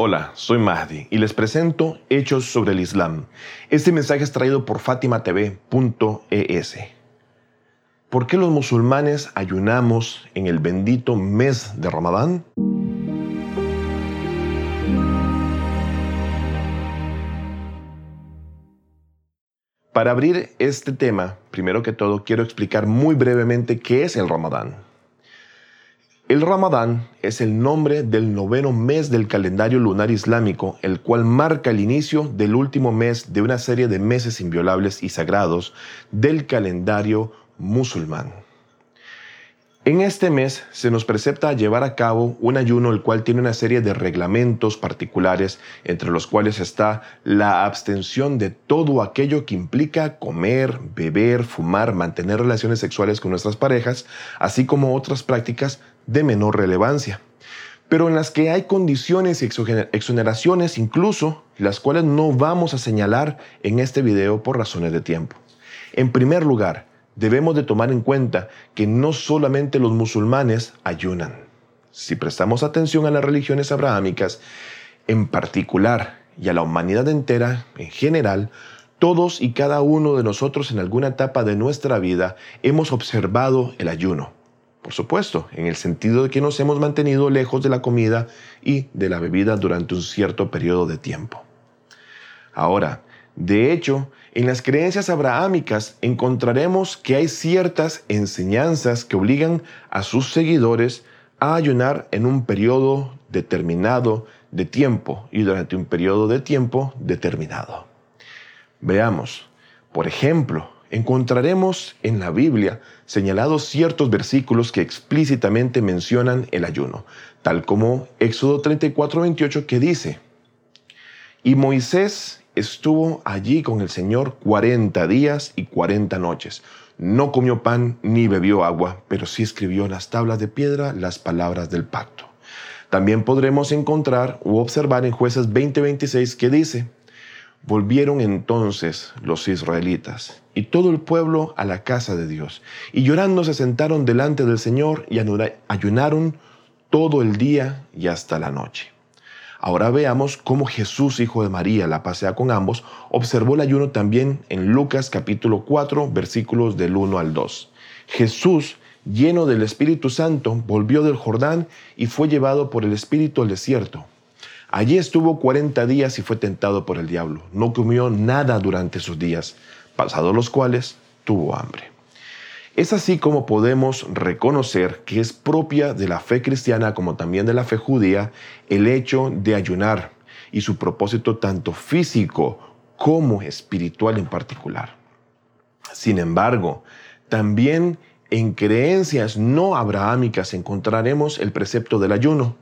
Hola, soy Mahdi y les presento Hechos sobre el Islam. Este mensaje es traído por fatimatv.es. ¿Por qué los musulmanes ayunamos en el bendito mes de Ramadán? Para abrir este tema, primero que todo quiero explicar muy brevemente qué es el Ramadán. El Ramadán es el nombre del noveno mes del calendario lunar islámico, el cual marca el inicio del último mes de una serie de meses inviolables y sagrados del calendario musulmán. En este mes se nos precepta llevar a cabo un ayuno el cual tiene una serie de reglamentos particulares, entre los cuales está la abstención de todo aquello que implica comer, beber, fumar, mantener relaciones sexuales con nuestras parejas, así como otras prácticas de menor relevancia, pero en las que hay condiciones y exoneraciones incluso, las cuales no vamos a señalar en este video por razones de tiempo. En primer lugar, debemos de tomar en cuenta que no solamente los musulmanes ayunan. Si prestamos atención a las religiones abrahámicas, en particular, y a la humanidad entera en general, todos y cada uno de nosotros en alguna etapa de nuestra vida hemos observado el ayuno. Por supuesto, en el sentido de que nos hemos mantenido lejos de la comida y de la bebida durante un cierto periodo de tiempo. Ahora, de hecho, en las creencias abrahámicas encontraremos que hay ciertas enseñanzas que obligan a sus seguidores a ayunar en un periodo determinado de tiempo y durante un periodo de tiempo determinado. Veamos, por ejemplo, encontraremos en la Biblia señalados ciertos versículos que explícitamente mencionan el ayuno, tal como Éxodo 34, 28 que dice, y Moisés estuvo allí con el Señor 40 días y 40 noches. No comió pan ni bebió agua, pero sí escribió en las tablas de piedra las palabras del pacto. También podremos encontrar u observar en jueces 20:26 que dice, Volvieron entonces los israelitas y todo el pueblo a la casa de Dios, y llorando se sentaron delante del Señor y ayunaron todo el día y hasta la noche. Ahora veamos cómo Jesús, hijo de María, la pasea con ambos, observó el ayuno también en Lucas capítulo 4, versículos del 1 al 2. Jesús, lleno del Espíritu Santo, volvió del Jordán y fue llevado por el Espíritu al desierto Allí estuvo 40 días y fue tentado por el diablo. No comió nada durante esos días, pasados los cuales tuvo hambre. Es así como podemos reconocer que es propia de la fe cristiana como también de la fe judía el hecho de ayunar y su propósito tanto físico como espiritual en particular. Sin embargo, también en creencias no abrahámicas encontraremos el precepto del ayuno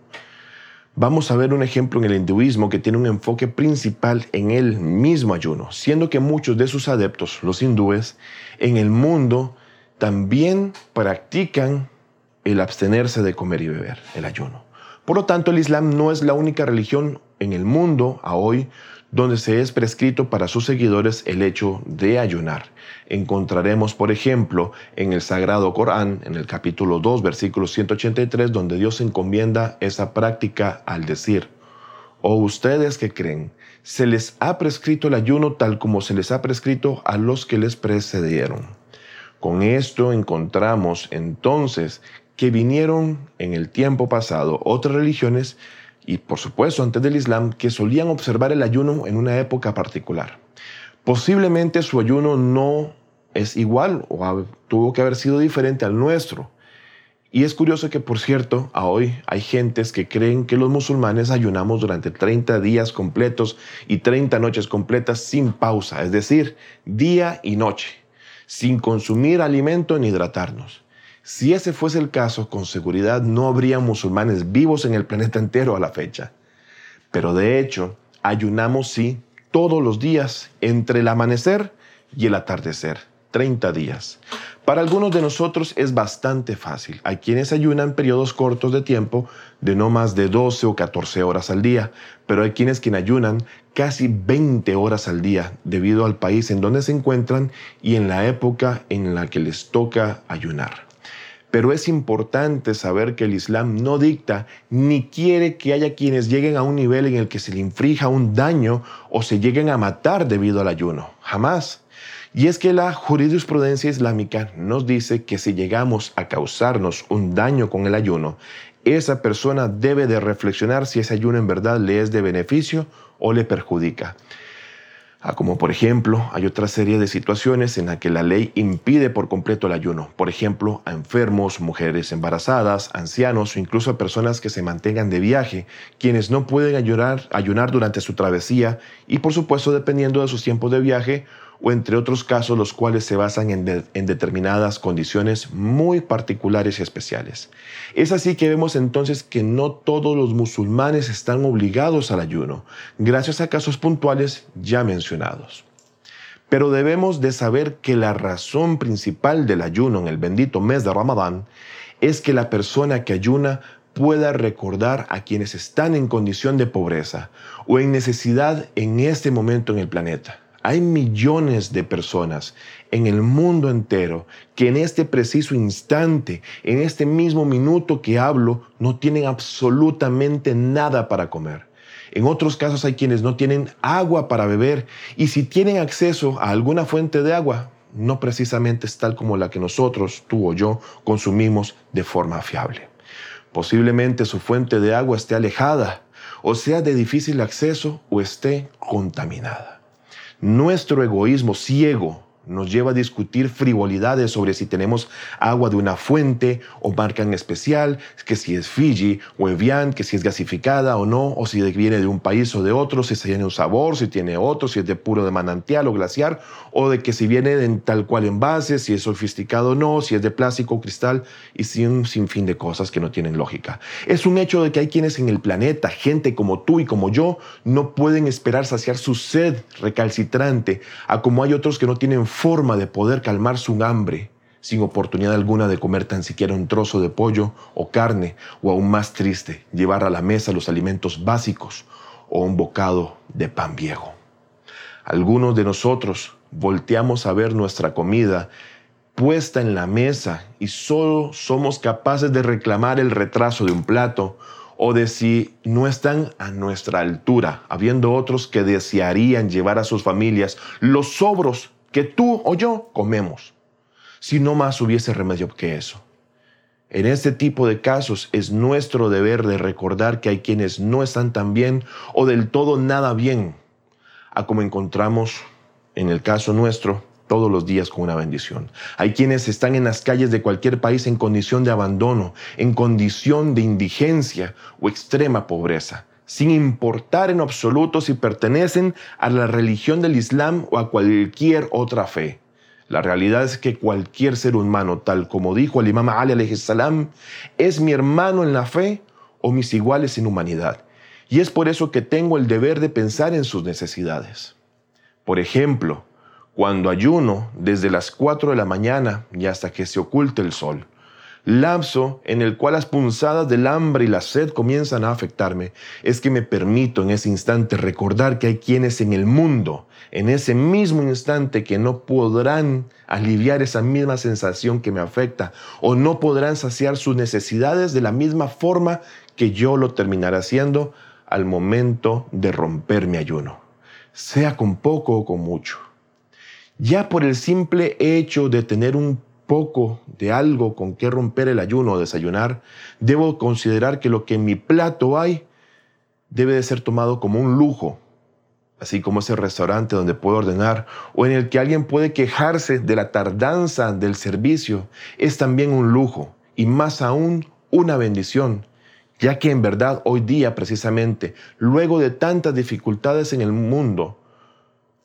Vamos a ver un ejemplo en el hinduismo que tiene un enfoque principal en el mismo ayuno, siendo que muchos de sus adeptos, los hindúes, en el mundo también practican el abstenerse de comer y beber, el ayuno. Por lo tanto, el Islam no es la única religión en el mundo a hoy donde se es prescrito para sus seguidores el hecho de ayunar. Encontraremos, por ejemplo, en el Sagrado Corán, en el capítulo 2, versículo 183, donde Dios encomienda esa práctica al decir, o oh, ustedes que creen, se les ha prescrito el ayuno tal como se les ha prescrito a los que les precedieron. Con esto encontramos entonces que vinieron en el tiempo pasado otras religiones y por supuesto antes del Islam que solían observar el ayuno en una época particular. Posiblemente su ayuno no es igual o tuvo que haber sido diferente al nuestro. Y es curioso que, por cierto, a hoy hay gentes que creen que los musulmanes ayunamos durante 30 días completos y 30 noches completas sin pausa, es decir, día y noche, sin consumir alimento ni hidratarnos. Si ese fuese el caso, con seguridad no habría musulmanes vivos en el planeta entero a la fecha. Pero de hecho, ayunamos sí todos los días entre el amanecer y el atardecer, 30 días. Para algunos de nosotros es bastante fácil. Hay quienes ayunan periodos cortos de tiempo de no más de 12 o 14 horas al día, pero hay quienes que ayunan casi 20 horas al día debido al país en donde se encuentran y en la época en la que les toca ayunar. Pero es importante saber que el Islam no dicta ni quiere que haya quienes lleguen a un nivel en el que se le infrija un daño o se lleguen a matar debido al ayuno. Jamás. Y es que la jurisprudencia islámica nos dice que si llegamos a causarnos un daño con el ayuno, esa persona debe de reflexionar si ese ayuno en verdad le es de beneficio o le perjudica. Ah, como por ejemplo, hay otra serie de situaciones en las que la ley impide por completo el ayuno. Por ejemplo, a enfermos, mujeres embarazadas, ancianos o incluso a personas que se mantengan de viaje, quienes no pueden ayunar, ayunar durante su travesía y por supuesto dependiendo de sus tiempos de viaje o entre otros casos los cuales se basan en, determinadas condiciones muy particulares y especiales. Es así que vemos entonces que no todos los musulmanes están obligados al ayuno, gracias a casos puntuales ya mencionados. Pero debemos de saber que la razón principal del ayuno en el bendito mes de Ramadán es que la persona que ayuna pueda recordar a quienes están en condición de pobreza o en necesidad en este momento en el planeta hay millones de personas en el mundo entero que en este preciso instante, en este mismo minuto que hablo, no tienen absolutamente nada para comer. En otros casos hay quienes no tienen agua para beber y si tienen acceso a alguna fuente de agua, no precisamente es tal como la que nosotros, tú o yo, consumimos de forma fiable. Posiblemente su fuente de agua esté alejada, o sea de difícil acceso o esté contaminada. Nuestro egoísmo ciego nos lleva a discutir frivolidades sobre si tenemos agua de una fuente o marca en especial, que si es Fiji o Evian, que si es gasificada o no, o si viene de un país o de otro, si tiene un sabor, si tiene otro, si es de puro de manantial o glaciar, o de que si viene en tal cual envase, si es sofisticado o no, si es de plástico o cristal, y sin un sinfín de cosas que no tienen lógica. Es un hecho de que hay quienes en el planeta, gente como tú y como yo, no pueden esperar saciar su sed recalcitrante, a como hay otros que no tienen forma de poder calmar su hambre sin oportunidad alguna de comer tan siquiera un trozo de pollo o carne, o aún más triste, llevar a la mesa los alimentos básicos o un bocado de pan viejo. Algunos de nosotros volteamos a ver nuestra comida puesta en la mesa y solo somos capaces de reclamar el retraso de un plato o de si no están a nuestra altura, habiendo otros que desearían llevar a sus familias los sobros que tú o yo comemos, si no más hubiese remedio que eso. En este tipo de casos es nuestro deber de recordar que hay quienes no están tan bien o del todo nada bien, a como encontramos en el caso nuestro todos los días con una bendición. Hay quienes están en las calles de cualquier país en condición de abandono, en condición de indigencia o extrema pobreza sin importar en absoluto si pertenecen a la religión del Islam o a cualquier otra fe. La realidad es que cualquier ser humano, tal como dijo el imam Ali salam, es mi hermano en la fe o mis iguales en humanidad. Y es por eso que tengo el deber de pensar en sus necesidades. Por ejemplo, cuando ayuno desde las 4 de la mañana y hasta que se oculte el sol, lapso en el cual las punzadas del hambre y la sed comienzan a afectarme, es que me permito en ese instante recordar que hay quienes en el mundo, en ese mismo instante, que no podrán aliviar esa misma sensación que me afecta o no podrán saciar sus necesidades de la misma forma que yo lo terminaré haciendo al momento de romper mi ayuno, sea con poco o con mucho. Ya por el simple hecho de tener un poco de algo con que romper el ayuno o desayunar, debo considerar que lo que en mi plato hay debe de ser tomado como un lujo, así como ese restaurante donde puedo ordenar o en el que alguien puede quejarse de la tardanza del servicio, es también un lujo y más aún una bendición, ya que en verdad hoy día precisamente, luego de tantas dificultades en el mundo,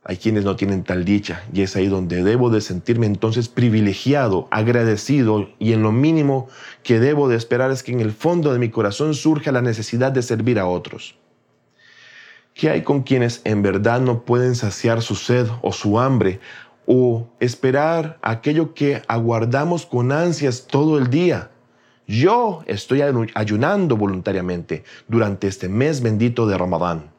hay quienes no tienen tal dicha y es ahí donde debo de sentirme entonces privilegiado, agradecido y en lo mínimo que debo de esperar es que en el fondo de mi corazón surja la necesidad de servir a otros. ¿Qué hay con quienes en verdad no pueden saciar su sed o su hambre o esperar aquello que aguardamos con ansias todo el día? Yo estoy ayunando voluntariamente durante este mes bendito de Ramadán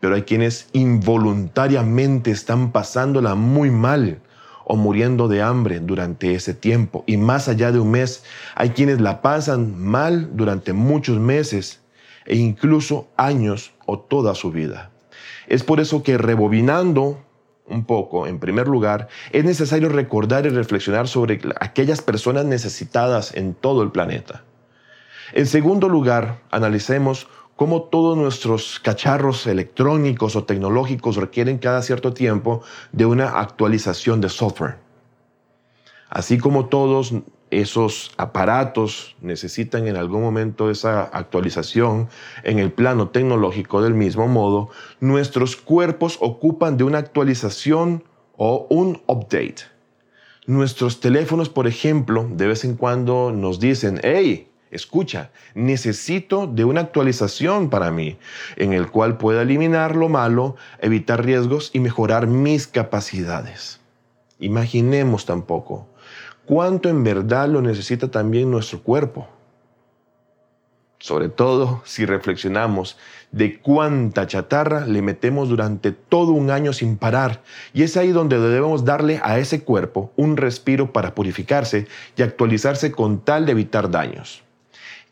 pero hay quienes involuntariamente están pasándola muy mal o muriendo de hambre durante ese tiempo. Y más allá de un mes, hay quienes la pasan mal durante muchos meses e incluso años o toda su vida. Es por eso que rebobinando un poco, en primer lugar, es necesario recordar y reflexionar sobre aquellas personas necesitadas en todo el planeta. En segundo lugar, analicemos cómo todos nuestros cacharros electrónicos o tecnológicos requieren cada cierto tiempo de una actualización de software. Así como todos esos aparatos necesitan en algún momento esa actualización en el plano tecnológico del mismo modo, nuestros cuerpos ocupan de una actualización o un update. Nuestros teléfonos, por ejemplo, de vez en cuando nos dicen, hey, escucha, necesito de una actualización para mí, en el cual pueda eliminar lo malo, evitar riesgos y mejorar mis capacidades. Imaginemos tampoco cuánto en verdad lo necesita también nuestro cuerpo. Sobre todo si reflexionamos de cuánta chatarra le metemos durante todo un año sin parar. Y es ahí donde debemos darle a ese cuerpo un respiro para purificarse y actualizarse con tal de evitar daños.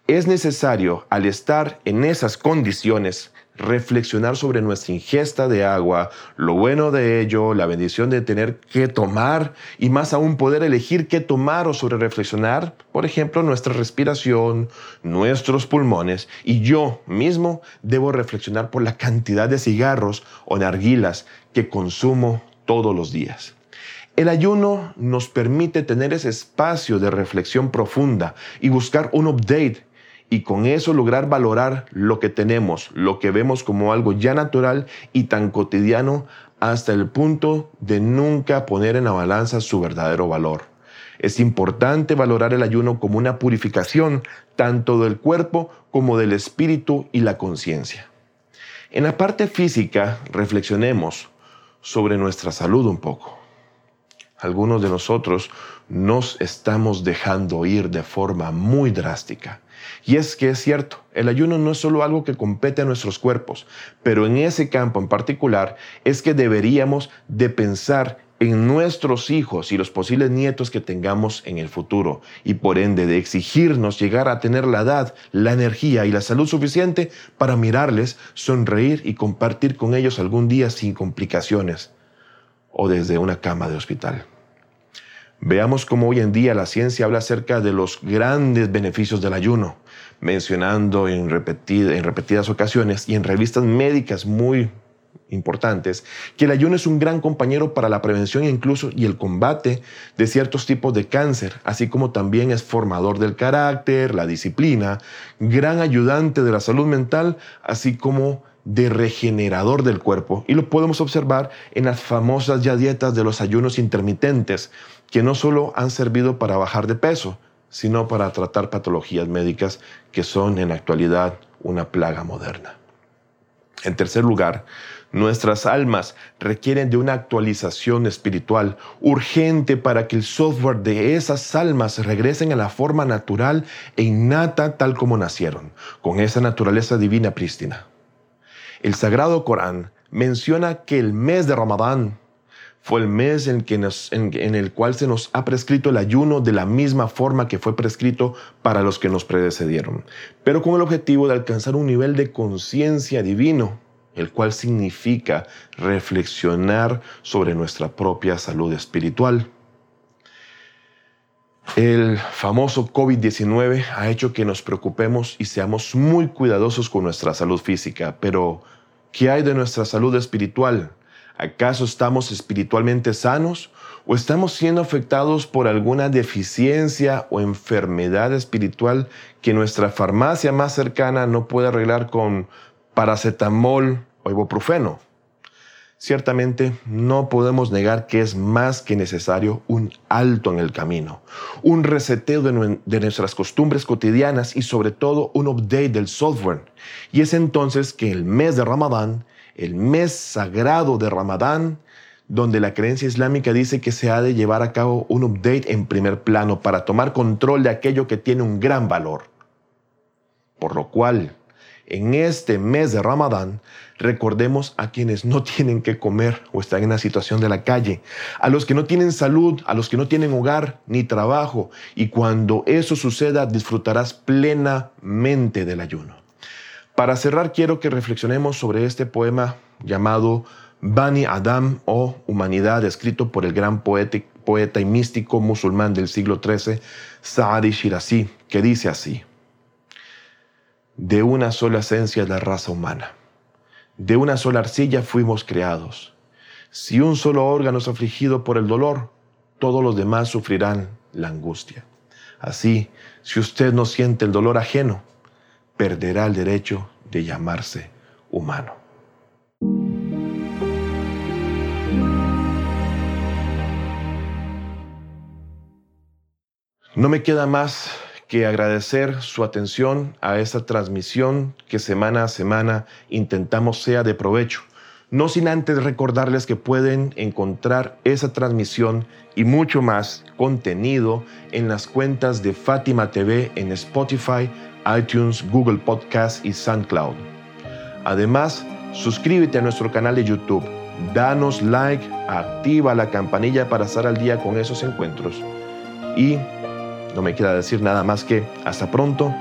Es necesario, al estar en esas condiciones, reflexionar sobre nuestra ingesta de agua, lo bueno de ello, la bendición de tener que tomar y más aún poder elegir qué tomar o sobre reflexionar, por ejemplo, nuestra respiración, nuestros pulmones y yo mismo debo reflexionar por la cantidad de cigarros o narguilas que consumo todos los días. El ayuno nos permite tener ese espacio de reflexión profunda y buscar un update y con eso lograr valorar lo que tenemos, lo que vemos como algo ya natural y tan cotidiano hasta el punto de nunca poner en la balanza su verdadero valor. Es importante valorar el ayuno como una purificación tanto del cuerpo como del espíritu y la conciencia. En la parte física, reflexionemos sobre nuestra salud un poco. Algunos de nosotros nos estamos dejando ir de forma muy drástica. Y es que es cierto, el ayuno no es solo algo que compete a nuestros cuerpos, pero en ese campo en particular es que deberíamos de pensar en nuestros hijos y los posibles nietos que tengamos en el futuro y por ende de exigirnos llegar a tener la edad, la energía y la salud suficiente para mirarles, sonreír y compartir con ellos algún día sin complicaciones o desde una cama de hospital. Veamos cómo hoy en día la ciencia habla acerca de los grandes beneficios del ayuno, mencionando en, repetidas ocasiones y en revistas médicas muy importantes que el ayuno es un gran compañero para la prevención e incluso y el combate de ciertos tipos de cáncer, así como también es formador del carácter, la disciplina, gran ayudante de la salud mental, así como de regenerador del cuerpo. Y lo podemos observar en las famosas ya dietas de los ayunos intermitentes, que no solo han servido para bajar de peso, sino para tratar patologías médicas que son en la actualidad una plaga moderna. En tercer lugar, nuestras almas requieren de una actualización espiritual urgente para que el software de esas almas regresen a la forma natural e innata tal como nacieron, con esa naturaleza divina prístina. El Sagrado Corán menciona que el mes de Ramadán fue el mes en, en, el cual se nos ha prescrito el ayuno de la misma forma que fue prescrito para los que nos predecedieron, pero con el objetivo de alcanzar un nivel de conciencia divino, el cual significa reflexionar sobre nuestra propia salud espiritual. El famoso COVID-19 ha hecho que nos preocupemos y seamos muy cuidadosos con nuestra salud física, pero ¿qué hay de nuestra salud espiritual? ¿Acaso estamos espiritualmente sanos o estamos siendo afectados por alguna deficiencia o enfermedad espiritual que nuestra farmacia más cercana no puede arreglar con paracetamol o ibuprofeno? Ciertamente no podemos negar que es más que necesario un alto en el camino, un reseteo de, nuestras costumbres cotidianas y sobre todo un update del software. Y es entonces que el mes de Ramadán el mes sagrado de Ramadán, donde la creencia islámica dice que se ha de llevar a cabo un update en primer plano para tomar control de aquello que tiene un gran valor. Por lo cual, en este mes de Ramadán, recordemos a quienes no tienen que comer o están en la situación de la calle, a los que no tienen salud, a los que no tienen hogar ni trabajo. Y cuando eso suceda, disfrutarás plenamente del ayuno. Para cerrar, quiero que reflexionemos sobre este poema llamado Bani Adam o Humanidad, escrito por el gran poeta, poeta y místico musulmán del siglo XIII, Saadi Shirazi, que dice así de una sola esencia es la raza humana. De una sola arcilla fuimos creados. Si un solo órgano es afligido por el dolor, todos los demás sufrirán la angustia. Así, si usted no siente el dolor ajeno, perderá el derecho de llamarse humano. No me queda más que agradecer su atención a esta transmisión que semana a semana intentamos sea de provecho. No sin antes recordarles que pueden encontrar esa transmisión y mucho más contenido en las cuentas de Fátima TV en Spotify, iTunes, Google Podcast y SoundCloud. Además, suscríbete a nuestro canal de YouTube, danos like, activa la campanilla para estar al día con esos encuentros y no me queda decir nada más que hasta pronto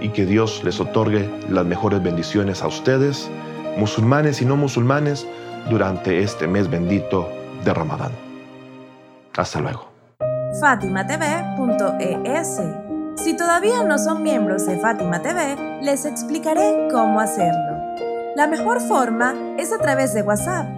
y que Dios les otorgue las mejores bendiciones a ustedes, musulmanes y no musulmanes, durante este mes bendito de Ramadán. Hasta luego. FátimaTV.es Si todavía no son miembros de Fátima TV, les explicaré cómo hacerlo. La mejor forma es a través de WhatsApp.